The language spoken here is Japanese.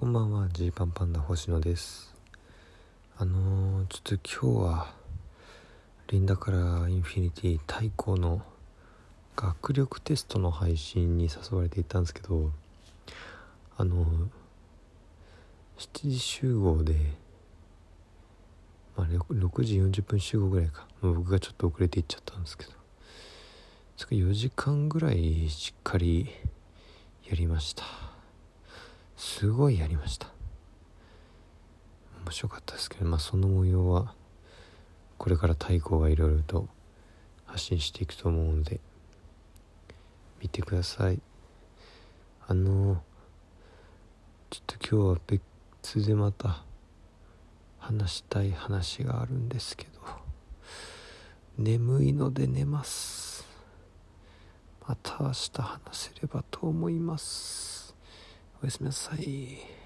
こんばんはジーパンパンダ星野です。あのー、ちょっと今日はリンダからインフィニティ対抗の学力テストの配信に誘われていたんですけどあのー、7時集合で、まあ、6時40分集合ぐらいか。僕がちょっと遅れていっちゃったんですけど4時間ぐらいしっかりやりました。すごいやりました。面白かったですけどまあその模様はこれから太鼓がいろいろと発信していくと思うので見てください。あのちょっと今日は別でまた話したい話があるんですけど眠いので寝ます。また明日話せればと思います。おやすみなさい。